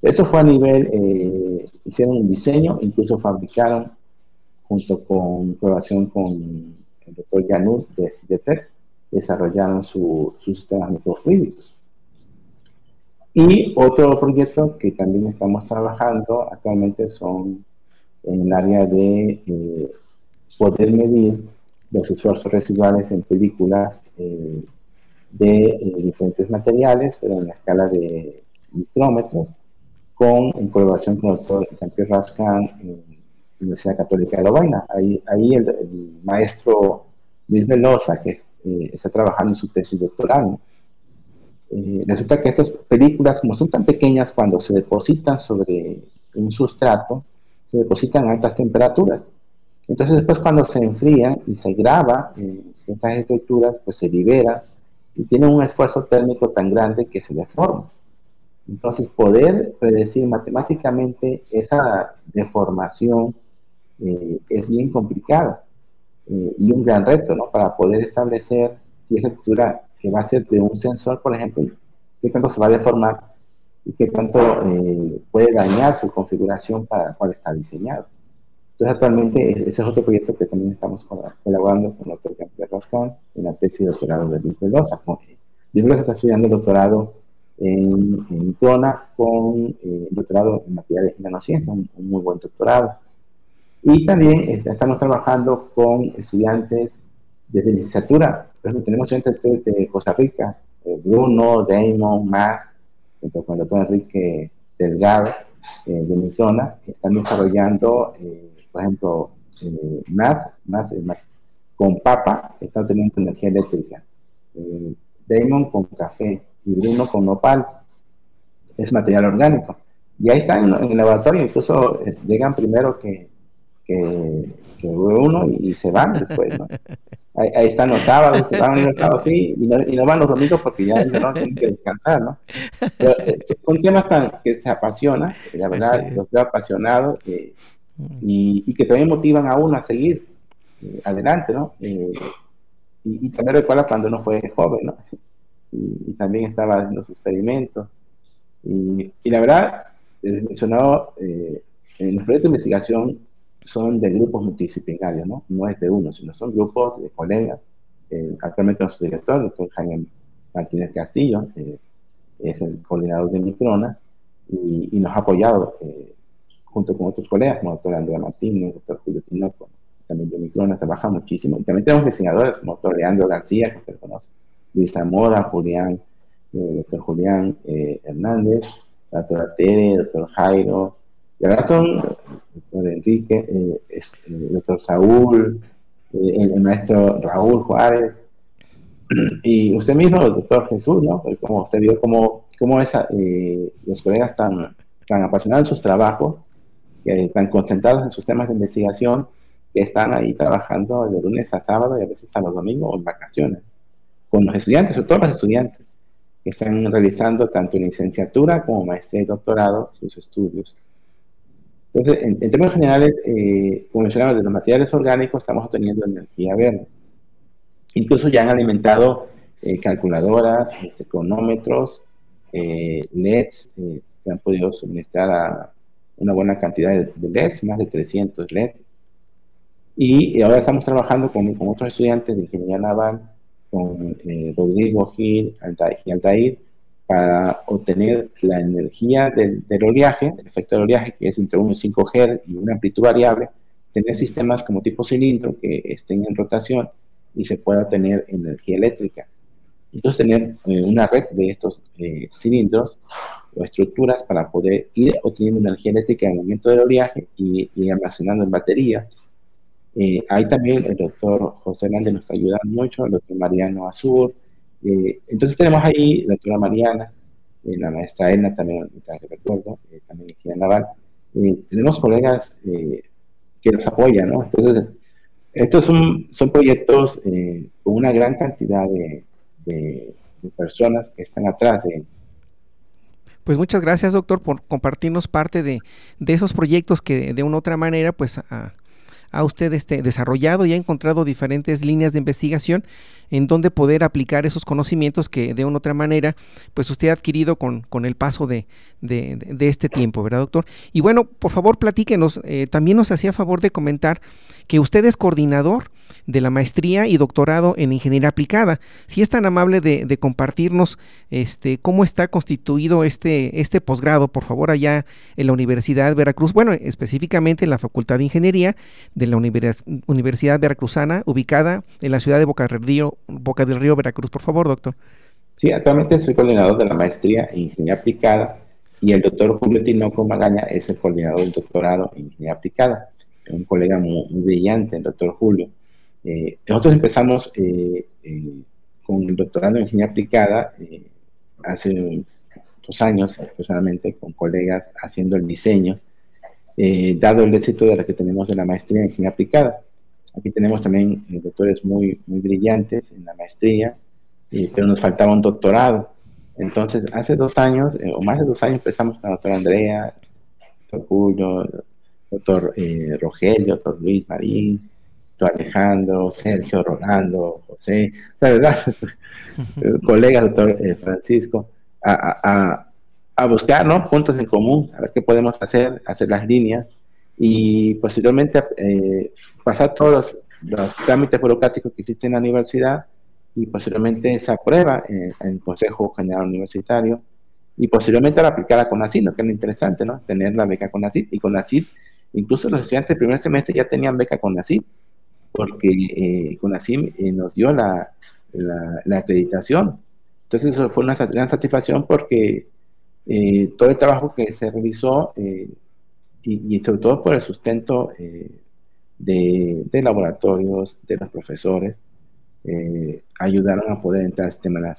Eso fue a nivel, hicieron un diseño, incluso fabricaron junto con colaboración con el doctor Janut de CIDETEC, desarrollaron sus sistemas microfluídicos. Y otro proyecto que también estamos trabajando actualmente son en el área de eh, poder medir los esfuerzos residuales en películas eh, de eh, diferentes materiales, pero en la escala de micrómetros, con, en colaboración con el doctor Jean-Pierre Rascan en la Universidad Católica de Lovaina. Ahí, ahí el, el maestro Luis Velosa, que eh, está trabajando en su tesis doctoral. Eh, resulta que estas películas, como son tan pequeñas, cuando se depositan sobre un sustrato, se depositan a altas temperaturas. Entonces después cuando se enfrían y se graba en estas estructuras, pues se libera y tiene un esfuerzo térmico tan grande que se deforma. Entonces poder predecir matemáticamente esa deformación eh, es bien complicado. Eh, y un gran reto, ¿no? Para poder establecer si esa estructura que va a ser de un sensor, por ejemplo, qué tanto se va a deformar y qué tanto eh, puede dañar su configuración para la cual está diseñado. Entonces, actualmente, ese es otro proyecto que también estamos colaborando con el doctor Jean-Pierre Rascon en la tesis de doctorado de Luis Velosa. Luis Velosa está estudiando el doctorado en, en con eh, doctorado en materiales de nanociencia, un muy buen doctorado. Y también estamos trabajando con estudiantes de licenciatura. tenemos estudiantes de, Costa Rica, eh, Bruno, Damon, Max, junto con el doctor Enrique Delgado eh, de mi zona, que están desarrollando, eh, por ejemplo, Max, con papa, están teniendo energía eléctrica. Damon con café y Bruno con nopal. Es material orgánico. Y ahí están en el laboratorio, incluso llegan primero que que, que uno y, se van después, ¿no? Ahí, están los sábados, se van los sábados, sí, y no, y no van los domingos porque ya, no tienen que descansar, ¿no? Pero, eh, son temas tan, que se apasiona, la verdad, los veo apasionados eh, y, y, que también motivan a uno a seguir eh, adelante, ¿no? y, y, también recuerda cuando uno fue joven, ¿no? Y, también estaba haciendo los experimentos. Y, la verdad, les mencionado, en los proyectos de investigación son de grupos multidisciplinarios, ¿no? No es de uno, sino son grupos de colegas. Eh, actualmente nuestro director, el doctor Jaime Martínez Castillo, es el coordinador de Microna y, nos ha apoyado eh, junto con otros colegas, como el doctor Andrea Martínez, el doctor Julio Tinoco, también de Microna, trabaja muchísimo. Y también tenemos diseñadores como el doctor Leandro García, que usted conoce, Luis Zamora, Julián, eh, doctor Julián Hernández, la doctora Tere, el doctor Jairo, y ahora son el doctor Enrique, eh, eh, el doctor Saúl, eh, el, maestro Raúl Juárez, y usted mismo, doctor Jesús, ¿no? Como usted vio cómo, cómo esa, los colegas están tan apasionados en sus trabajos, que están concentrados en sus temas de investigación, que están ahí trabajando de lunes a sábado y a veces hasta los domingos o en vacaciones, con los estudiantes, sobre todo los estudiantes, que están realizando tanto en licenciatura como maestría y doctorado sus estudios. Entonces, en, términos generales, eh, como mencionaba, de los materiales orgánicos estamos obteniendo energía verde. Incluso ya han alimentado eh, calculadoras, cronómetros, eh, LEDs, eh, se han podido suministrar a una buena cantidad de, LEDs, más de 300 LEDs. Y ahora estamos trabajando con, otros estudiantes de ingeniería naval, con Rodrigo Gil y Altair, para obtener la energía del, oleaje, el efecto del oleaje, que es entre 1 y 5 Hz y una amplitud variable, tener sistemas como tipo cilindro que estén en rotación y se pueda obtener energía eléctrica. Entonces tener eh, una red de estos eh, cilindros o estructuras para poder ir obteniendo energía eléctrica en el momento del oleaje y, y almacenando en baterías. Eh, ahí también el doctor José Hernández nos ayudando mucho, el doctor Mariano Azur. entonces tenemos ahí la doctora Mariana, la maestra Elna también, recuerdo, también aquí en Naval. tenemos colegas que nos apoyan, ¿no? Entonces, estos son, son proyectos con una gran cantidad de, de, personas que están atrás de pues muchas gracias, doctor, por compartirnos parte de, de esos proyectos que de una u otra manera, pues ha usted este, desarrollado y ha encontrado diferentes líneas de investigación en donde poder aplicar esos conocimientos que de una u otra manera pues usted ha adquirido con, con el paso de, de, este tiempo, ¿verdad, doctor? Y bueno, por favor platíquenos, eh, también nos hacía favor de comentar que usted es coordinador de la maestría y doctorado en ingeniería aplicada. Si es tan amable de, compartirnos este, cómo está constituido este, este posgrado, por favor, allá en la Universidad Veracruz, bueno, específicamente en la Facultad de Ingeniería de la Universidad Veracruzana, ubicada en la ciudad de Boca del Río, Boca del Río, Veracruz. Por favor, doctor. Sí, actualmente soy coordinador de la maestría en Ingeniería Aplicada y el doctor Julio Tinoco Magaña es el coordinador del doctorado en Ingeniería Aplicada. Es un colega muy, brillante, el doctor Julio. Eh, nosotros empezamos eh, eh, con el doctorado en Ingeniería Aplicada hace dos años aproximadamente con colegas haciendo el diseño, dado el éxito de la que tenemos de la maestría en Ingeniería Aplicada. Aquí tenemos también doctores muy, muy brillantes en la maestría, pero nos faltaba un doctorado. Entonces, hace dos años, o más de dos años, empezamos con la doctora Andrea, doctor Julio, doctor Rogelio, doctor Luis Marín, Alejandro, Sergio, Rolando, José, o ¿verdad? colega doctor eh, Francisco, a, buscar ¿no? puntos en común, a ver qué podemos hacer, hacer las líneas y posteriormente eh, pasar todos los, trámites burocráticos que existen en la universidad y posteriormente esa prueba en, el Consejo General Universitario y posteriormente la aplicar a CONACYT, que es lo interesante, ¿no? Tener la beca CONACYT y CONACYT, incluso los estudiantes del primer semestre ya tenían beca CONACYT porque eh, CONACIM eh, nos dio la, la, acreditación. Entonces eso fue una gran satisfacción porque eh, todo el trabajo que se realizó eh, y, sobre todo por el sustento de, de, laboratorios, de los profesores, ayudaron a poder entrar al sistema,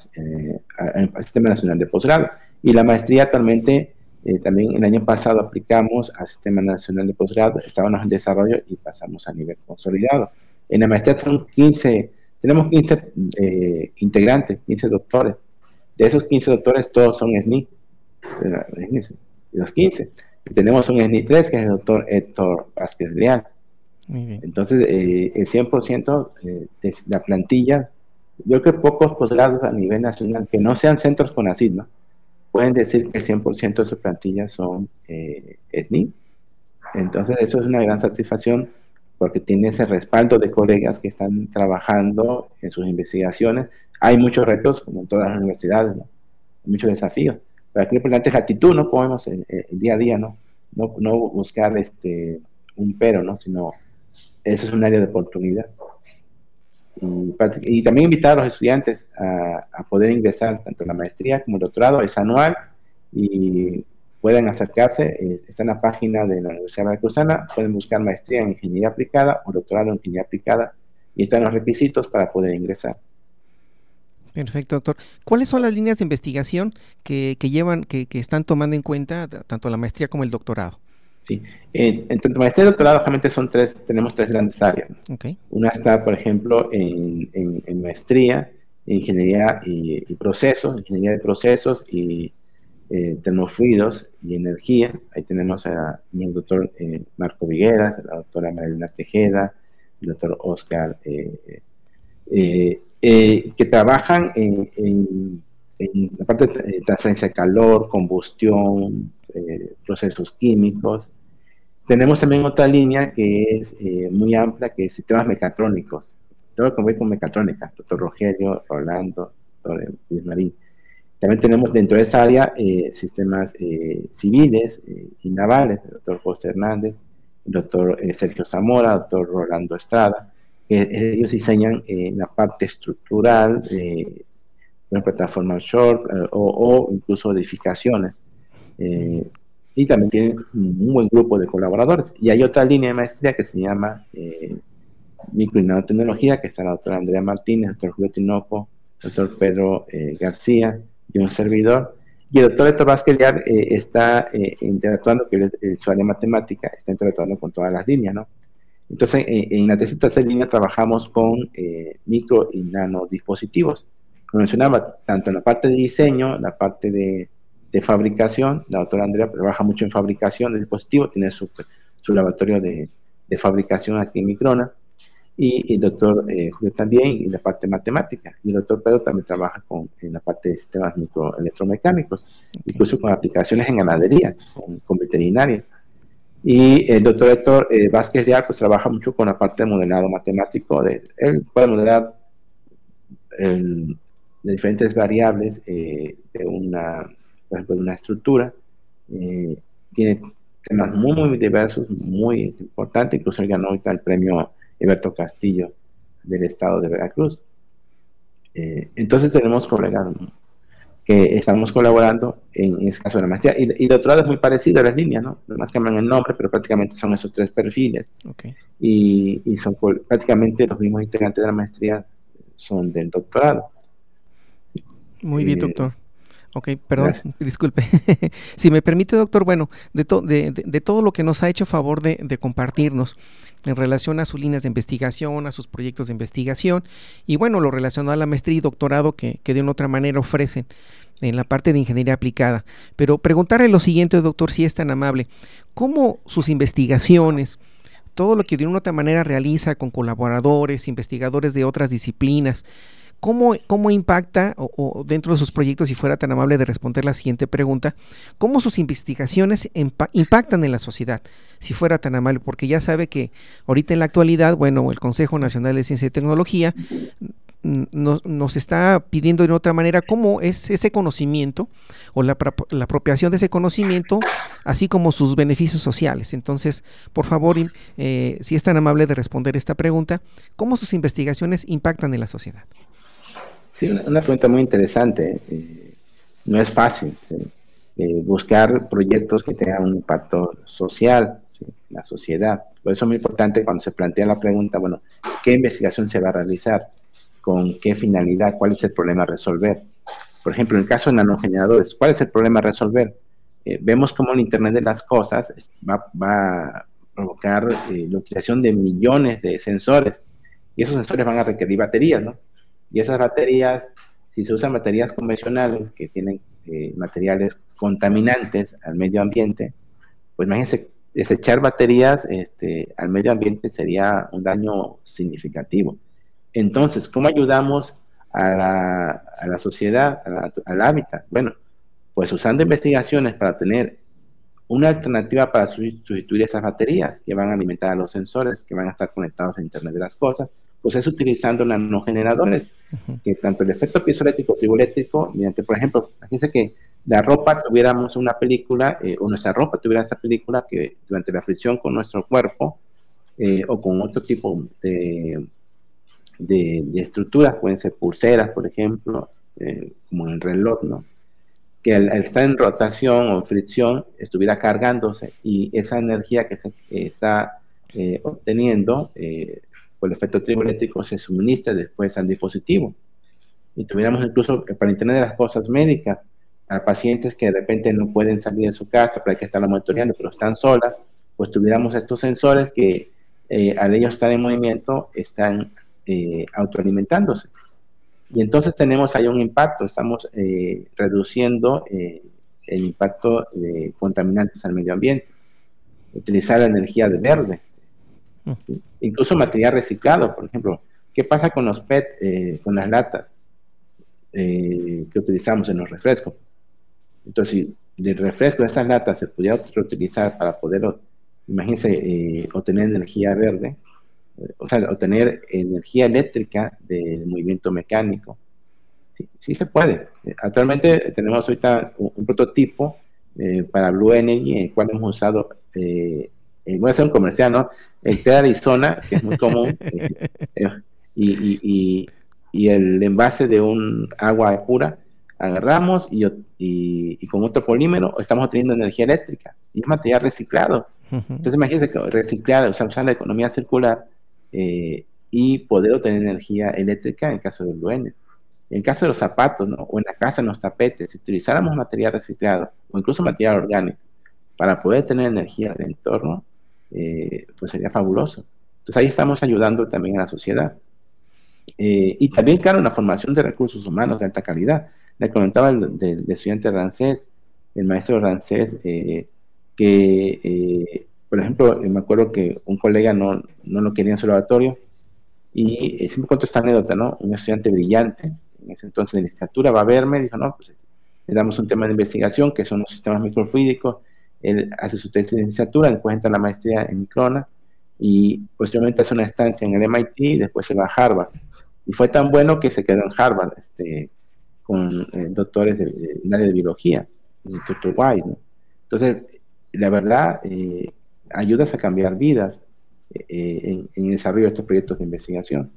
al sistema nacional de posgrado. Y la maestría actualmente eh, también el año pasado aplicamos al Sistema Nacional de Posgrado, estábamos en desarrollo y pasamos a nivel consolidado. En la maestría son 15, tenemos 15 eh, integrantes, 15 doctores. De esos 15 doctores, todos son SNI. Los 15. Y tenemos un SNI 3, que es el doctor Héctor Vázquez Leal. Entonces, eh, el 100% de la plantilla, yo creo que pocos posgrados a nivel nacional que no sean centros con así, ¿no? pueden decir que el 100% de su plantilla son eh, SNI. Entonces, eso es una gran satisfacción porque tiene ese respaldo de colegas que están trabajando en sus investigaciones. Hay muchos retos, como en todas las universidades, muchos desafíos. Pero aquí lo importante es actitud, no podemos el, día a día, ¿no? No, buscar este, un pero, ¿no? Sino eso es un área de oportunidad. Y, también invitar a los estudiantes a, poder ingresar tanto la maestría como el doctorado, es anual y pueden acercarse, eh, está en la página de la Universidad de Veracruzana, pueden buscar maestría en ingeniería aplicada o doctorado en ingeniería aplicada y están los requisitos para poder ingresar. Perfecto, doctor. ¿Cuáles son las líneas de investigación que, llevan, que, que, están tomando en cuenta tanto la maestría como el doctorado? Sí. En, tanto maestría y doctorado, realmente son tres, tenemos tres grandes áreas. Una está, por ejemplo, en, en, maestría, en ingeniería y, procesos, ingeniería de procesos y eh, termofluidos y energía. Ahí tenemos a, el doctor eh, Marco Viguera, la doctora Marilena Tejeda, el doctor Oscar, eh, eh, que trabajan en, en, la parte de transferencia de calor, combustión, procesos químicos, tenemos también otra línea que es eh, muy amplia, que es sistemas mecatrónicos. Todo lo que ve con mecatrónica, doctor Rogelio, Rolando, doctor Marín. También tenemos dentro de esa área eh, sistemas eh, civiles y navales, el doctor José Hernández, el doctor Sergio Zamora, el doctor Rolando Estrada. Ellos diseñan la parte estructural, una plataforma short o, incluso edificaciones. y también tienen un buen grupo de colaboradores. Y hay otra línea de maestría que se llama micro y nanotecnología, que está la doctora Andrea Martínez, el doctor Julio Tinoco, el doctor Pedro García y un servidor, y el doctor Héctor Vázquez eh, está eh, interactuando, que es su área matemática, está interactuando con todas las líneas, ¿no? Entonces, en la tercera línea trabajamos con eh, micro y nano dispositivos. Como mencionaba, tanto en la parte de diseño, la parte de, fabricación, la doctora Andrea trabaja mucho en fabricación de dispositivos, tiene su, su laboratorio de, de fabricación aquí en Microna, y el doctor eh, Julio también en la parte matemática. Y el doctor Pedro también trabaja con, en la parte de sistemas microelectromecánicos, incluso con aplicaciones en ganadería, con, veterinaria. Y el doctor Héctor eh, Vázquez Leal pues, trabaja mucho con la parte de modelado matemático. De, él puede modelar de diferentes variables eh, de una, por ejemplo, una estructura. tiene temas muy, muy diversos, muy importantes. Incluso él ganó el premio Alberto Castillo del estado de Veracruz. Eh, entonces tenemos colegas que estamos colaborando en, ese caso de la maestría. Y, y, el doctorado es muy parecido a las líneas, ¿no? Nomás cambian el nombre, pero prácticamente son esos tres perfiles. Y, y, son prácticamente los mismos integrantes de la maestría son del doctorado. Muy bien, eh, doctor. Ok, perdón, disculpe. si me permite, doctor, bueno, de, de, todo lo que nos ha hecho favor de, compartirnos en relación a sus líneas de investigación, a sus proyectos de investigación y bueno, lo relacionado a la maestría y doctorado que, que de una otra manera ofrecen en la parte de ingeniería aplicada. Pero preguntarle lo siguiente, doctor, si es tan amable, ¿cómo sus investigaciones, todo lo que de una otra manera realiza con colaboradores, investigadores de otras disciplinas, ¿Cómo, cómo impacta, o, dentro de sus proyectos, si fuera tan amable de responder la siguiente pregunta, cómo sus investigaciones impactan en la sociedad? Si fuera tan amable, porque ya sabe que ahorita en la actualidad, bueno, el Consejo Nacional de Ciencia y Tecnología nos, nos, está pidiendo de otra manera cómo es ese conocimiento o la, la, apropiación de ese conocimiento, así como sus beneficios sociales. Entonces, por favor, eh, si es tan amable de responder esta pregunta, ¿cómo sus investigaciones impactan en la sociedad? Sí, una, pregunta muy interesante. Eh, no es fácil eh, buscar proyectos que tengan un impacto social la sociedad. Por eso es muy importante cuando se plantea la pregunta, bueno, ¿qué investigación se va a realizar? ¿Con qué finalidad? ¿Cuál es el problema a resolver? Por ejemplo, en el caso de nanogeneradores, ¿cuál es el problema a resolver? Eh, vemos cómo el Internet de las Cosas va a provocar la utilización de millones de sensores y esos sensores van a requerir baterías, ¿no? Y esas baterías, si se usan baterías convencionales que tienen eh, materiales contaminantes al medio ambiente, pues imagínense, desechar baterías este, al medio ambiente sería un daño significativo. Entonces, ¿cómo ayudamos a la, a la sociedad, al hábitat? Bueno, pues usando investigaciones para tener una alternativa para sustituir esas baterías que van a alimentar a los sensores, que van a estar conectados a Internet de las Cosas, pues es utilizando nanogeneradores, que tanto el efecto piezoeléctrico triboeléctrico, mediante, por ejemplo, fíjense que la ropa tuviéramos una película, eh, o nuestra ropa tuviera esa película que durante la fricción con nuestro cuerpo, eh, o con otro tipo de, de, estructuras, pueden ser pulseras, por ejemplo, eh, como en el reloj, ¿no? Que al, estar en rotación o fricción estuviera cargándose y esa energía que se está obteniendo pues el efecto triboeléctrico se suministra después al dispositivo. Y tuviéramos incluso para Internet de las cosas médicas, a pacientes que de repente no pueden salir de su casa, hay que estarla monitoreando, pero están solas, pues tuviéramos estos sensores que eh, al ellos estar en movimiento están eh, autoalimentándose. Y entonces tenemos ahí un impacto, estamos eh, reduciendo el impacto de contaminantes al medio ambiente. Utilizar la energía de verde, Incluso material reciclado, por ejemplo. ¿Qué pasa con los PET, eh, con las latas eh, que utilizamos en los refrescos? Entonces, si del refresco de esas latas se pudiera reutilizar para poder, imagínense, eh, obtener energía verde, o sea, obtener energía eléctrica del movimiento mecánico. Sí, se puede. Actualmente tenemos ahorita un, prototipo para Blue Energy en el cual hemos usado voy a hacer un comercial, ¿no? El té de Arizona, que es muy común, y, el envase de un agua pura, agarramos y, y, con otro polímero estamos obteniendo energía eléctrica y es material reciclado. Entonces imagínense que reciclar, usar, la economía circular eh, y poder obtener energía eléctrica en caso del duende. En caso de los zapatos, ¿no? o en la casa, en los tapetes, si utilizáramos material reciclado o incluso material orgánico para poder tener energía del entorno, eh, pues sería fabuloso. Entonces ahí estamos ayudando también a la sociedad. Eh, y también, claro, una formación de recursos humanos de alta calidad. Le comentaba el, estudiante Rancés, el maestro Rancés, eh, que, por ejemplo, me acuerdo que un colega no, no lo quería en su laboratorio y siempre cuento esta anécdota, ¿no? Un estudiante brillante, en ese entonces de licenciatura, va a verme, dijo, no, pues le damos un tema de investigación que son los sistemas microfluídicos, él hace su tesis de licenciatura, después entra la maestría en Microna y posteriormente hace una estancia en el MIT y después se va a Harvard. Y fue tan bueno que se quedó en Harvard este, con eh, doctores de, área de biología, el doctor White. Entonces, la verdad, eh, ayudas a cambiar vidas eh, en, en el desarrollo de estos proyectos de investigación.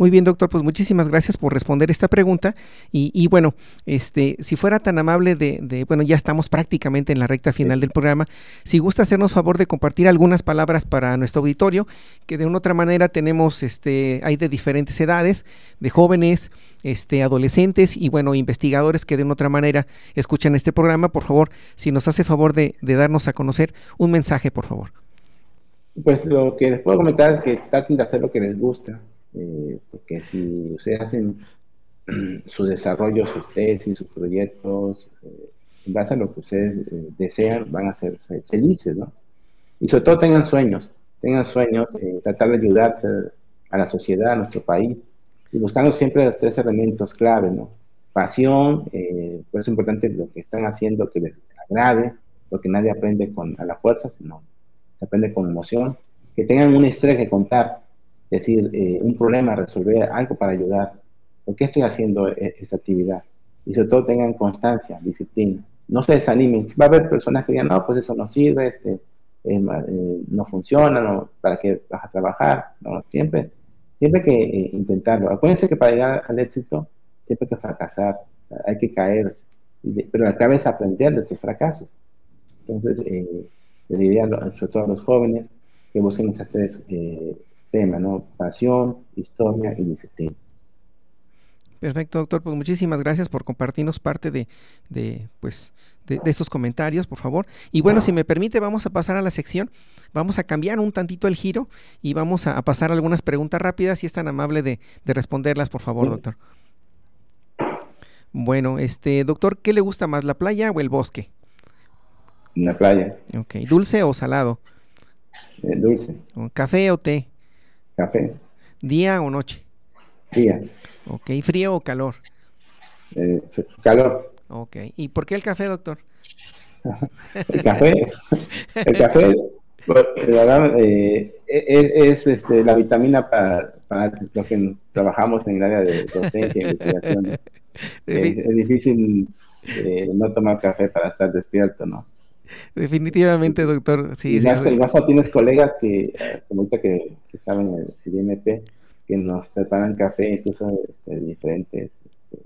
Muy bien, doctor, pues muchísimas gracias por responder esta pregunta. Y, bueno, este, si fuera tan amable de, bueno, ya estamos prácticamente en la recta final del programa, si gusta hacernos favor de compartir algunas palabras para nuestro auditorio, que de una otra manera tenemos, este, hay de diferentes edades, de jóvenes, este, adolescentes y bueno, investigadores que de una otra manera escuchan este programa, por favor, si nos hace favor de, de darnos a conocer un mensaje, por favor. Pues lo que les puedo comentar es que traten de hacer lo que les gusta eh, porque si ustedes hacen su desarrollo, sus tesis, sus proyectos, eh, en base a lo que ustedes eh, desean, van a ser felices, ¿no? Y sobre todo tengan sueños, tengan sueños, tratar de ayudar a la sociedad, a nuestro país, y buscando siempre los tres elementos clave, ¿no? Pasión, pues es importante lo que están haciendo que les agrade, porque nadie aprende con, a la fuerza, sino se aprende con emoción, que tengan una historia que contar, decir, eh, un problema, resolver algo para ayudar. ¿Por qué estoy haciendo e, esta actividad? Y sobre todo tengan constancia, disciplina. No se desanimen. Va a haber personas que digan, no, pues eso no sirve, este, eh, no funciona, no, ¿para qué vas a trabajar? No, siempre, siempre hay que eh, intentarlo. Acuérdense que para llegar al éxito siempre hay que fracasar, hay que caerse. pero la clave es aprender de esos fracasos. Entonces, les diría sobre todo a los jóvenes que busquen estas tres tema, ¿no? Pasión, historia y disciplina. Perfecto, doctor. Pues muchísimas gracias por compartirnos parte de, de pues, de, estos comentarios, por favor. Y bueno, si me permite, vamos a pasar a la sección. Vamos a cambiar un tantito el giro y vamos a, pasar algunas preguntas rápidas. Si es tan amable de, responderlas, por favor, doctor. Bueno, este, doctor, ¿qué le gusta más, la playa o el bosque? La playa. Ok, ¿dulce o salado? Eh, dulce. ¿Café o té? Café. ¿Día o noche? Día. Ok, ¿frío o calor? Eh, calor. Ok, ¿y por qué el café, doctor? el café, el café, eh, es, este, la vitamina para, para, los que trabajamos en el área de docencia e investigación. Es, difícil eh, no tomar café para estar despierto, ¿no? Definitivamente, doctor. Sí, y más, sí, tienes colegas que, como ahorita que, que saben el CDMP, que nos preparan café incluso de, diferentes este,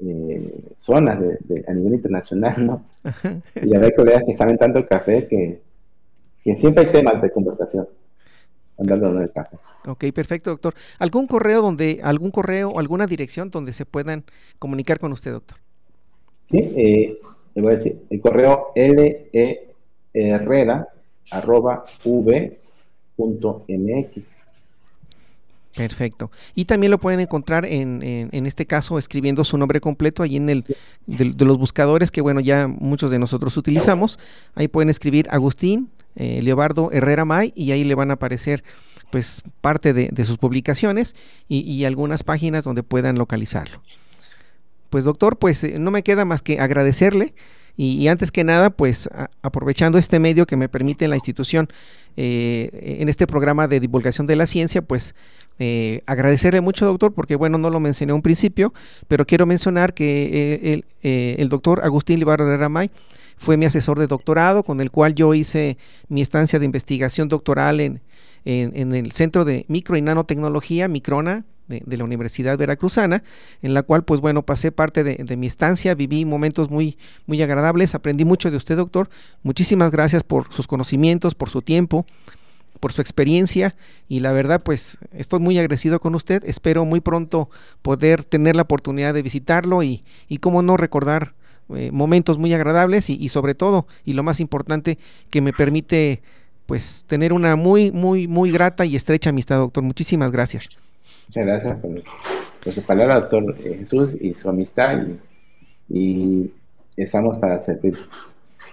eh, zonas de, a nivel internacional, ¿no? Y hay colegas que saben tanto el café que, que siempre hay temas de conversación andando del café. Ok, perfecto, doctor. ¿Algún correo donde, algún correo o alguna dirección donde se puedan comunicar con usted, doctor? Sí, eh, le voy a decir, el correo leherrera arroba v.mx. Perfecto. Y también lo pueden encontrar en, en, este caso escribiendo su nombre completo ahí en el de, los buscadores que bueno ya muchos de nosotros utilizamos. Ahí pueden escribir Agustín eh, Leobardo Herrera May y ahí le van a aparecer pues parte de, de sus publicaciones y, y, algunas páginas donde puedan localizarlo. Pues doctor, pues eh, no me queda más que agradecerle Y, antes que nada, pues aprovechando este medio que me permite la institución eh, en este programa de divulgación de la ciencia, pues eh, agradecerle mucho, doctor, porque bueno, no lo mencioné un principio, pero quiero mencionar que el, el doctor Agustín Libarra de Ramay fue mi asesor de doctorado, con el cual yo hice mi estancia de investigación doctoral en, en, el Centro de Micro y Nanotecnología, Microna, de, la Universidad Veracruzana, en la cual, pues bueno, pasé parte de, mi estancia, viví momentos muy, muy agradables, aprendí mucho de usted, doctor. Muchísimas gracias por sus conocimientos, por su tiempo, por su experiencia y la verdad pues estoy muy agradecido con usted, espero muy pronto poder tener la oportunidad de visitarlo y, y cómo no recordar eh, momentos muy agradables y, y, sobre todo y lo más importante que me permite pues tener una muy, muy, muy grata y estrecha amistad, doctor. Muchísimas gracias. Muchas gracias por, su palabra, doctor Jesús, y su amistad. Y, y estamos para servir.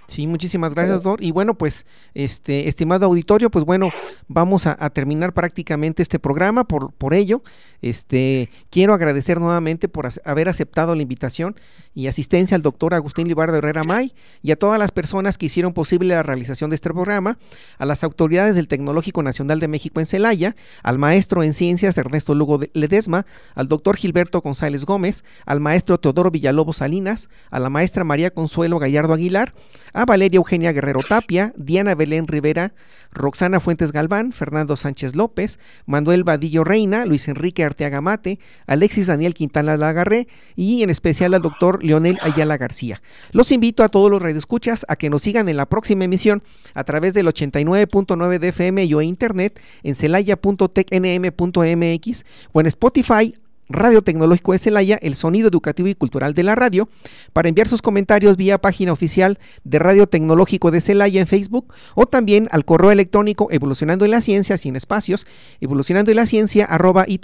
Sí, muchísimas gracias, doctor. Y bueno, pues, este, estimado auditorio, pues bueno, vamos a, terminar prácticamente este programa. Por, por ello, este, quiero agradecer nuevamente por haber aceptado la invitación y asistencia al doctor Agustín Libardo Herrera May y a todas las personas que hicieron posible la realización de este programa, a las autoridades del Tecnológico Nacional de México en Celaya, al maestro en ciencias Ernesto Lugo Ledesma, al doctor Gilberto González Gómez, al maestro Teodoro Villalobos Salinas, a la maestra María Consuelo Gallardo Aguilar, a Valeria Eugenia Guerrero Tapia, Diana Belén Rivera, Roxana Fuentes Galván, Fernando Sánchez López, Manuel Vadillo Reina, Luis Enrique Arteaga Mate, Alexis Daniel Quintana Lagarré y en especial al doctor Leonel Ayala García. Los invito a todos los radioescuchas a que nos sigan en la próxima emisión a través del 89.9 de FM y o internet en celaya.tecnm.mx o en Spotify, Radio Tecnológico de Celaya, el sonido educativo y cultural de la radio, para enviar sus comentarios vía página oficial de Radio Tecnológico de Celaya en Facebook o también al correo electrónico evolucionando en la ciencia sin espacios, evolucionando en la ciencia arroba y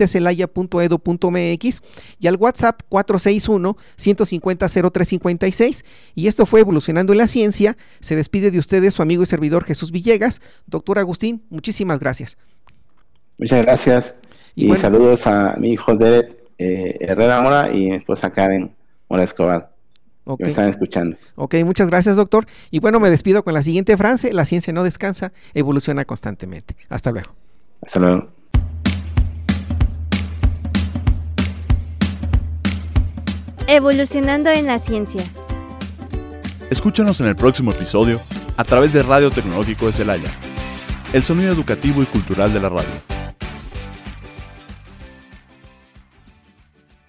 al WhatsApp 461 150 0356 y esto fue evolucionando en la ciencia. Se despide de ustedes su amigo y servidor Jesús Villegas. Doctor Agustín, muchísimas gracias. Muchas gracias. Y, saludos a mi hijo de eh, Herrera Mora y mi esposa Karen Mora Escobar. Que me están escuchando. Ok, muchas gracias, doctor. Y bueno, me despido con la siguiente frase: La ciencia no descansa, evoluciona constantemente. Hasta luego. Hasta luego. Evolucionando en la ciencia. Escúchanos en el próximo episodio a través de Radio Tecnológico de Celaya, el sonido educativo y cultural de la radio.